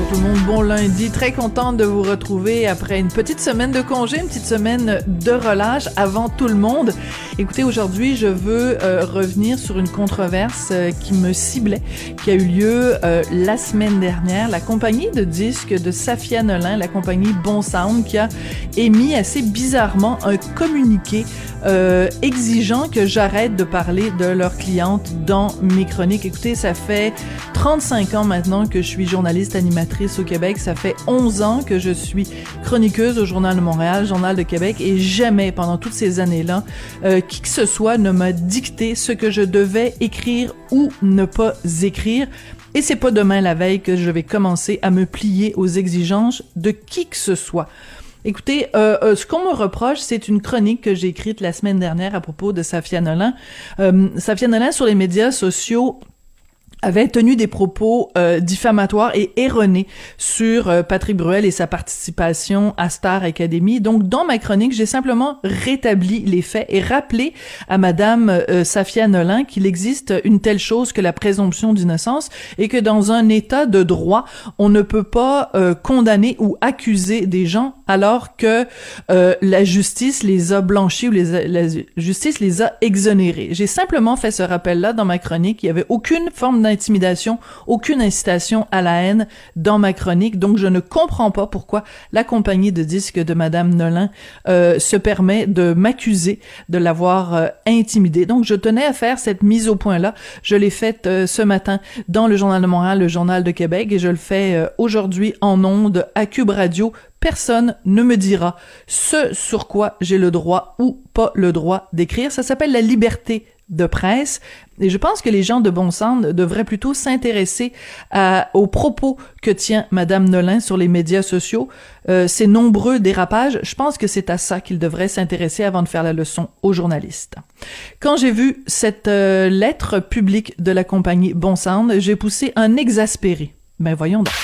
Bonjour tout le monde, bon lundi. Très contente de vous retrouver après une petite semaine de congé, une petite semaine de relâche avant tout le monde. Écoutez, aujourd'hui, je veux euh, revenir sur une controverse euh, qui me ciblait, qui a eu lieu euh, la semaine dernière. La compagnie de disques de Safia Nolin, la compagnie Bon Sound, qui a émis assez bizarrement un communiqué exigeant que j'arrête de parler de leurs clientes dans mes chroniques. Écoutez, ça fait 35 ans maintenant que je suis journaliste animatrice au Québec. Ça fait 11 ans que je suis chroniqueuse au Journal de Montréal, Journal de Québec, et jamais pendant toutes ces années-là, qui que ce soit ne m'a dicté ce que je devais écrire ou ne pas écrire. Et c'est pas demain la veille que je vais commencer à me plier aux exigences de qui que ce soit. Écoutez, euh, euh, ce qu'on me reproche, c'est une chronique que j'ai écrite la semaine dernière à propos de Safia Nolin. Euh, Safia sur les médias sociaux avait tenu des propos euh, diffamatoires et erronés sur euh, Patrick Bruel et sa participation à Star Academy. Donc, dans ma chronique, j'ai simplement rétabli les faits et rappelé à Madame euh, Safia Nolin qu'il existe une telle chose que la présomption d'innocence et que dans un État de droit, on ne peut pas condamner ou accuser des gens alors que la justice les a blanchis ou les la justice les a exonérés. J'ai simplement fait ce rappel-là dans ma chronique. Il y avait aucune forme intimidation, aucune incitation à la haine dans ma chronique. Donc, je ne comprends pas pourquoi la compagnie de disques de Madame Nolin euh, se permet de m'accuser de l'avoir euh, intimidée. Donc, je tenais à faire cette mise au point-là. Je l'ai faite euh, ce matin dans le Journal de Montréal, le Journal de Québec, et je le fais euh, aujourd'hui en ondes à Cube Radio personne ne me dira ce sur quoi j'ai le droit ou pas le droit d'écrire. Ça s'appelle la liberté de presse. Et je pense que les gens de bon devraient plutôt s'intéresser aux propos que tient Madame Nolin sur les médias sociaux, euh, ces nombreux dérapages. Je pense que c'est à ça qu'ils devraient s'intéresser avant de faire la leçon aux journalistes. Quand j'ai vu cette euh, lettre publique de la compagnie Bon j'ai poussé un exaspéré. Ben voyons donc.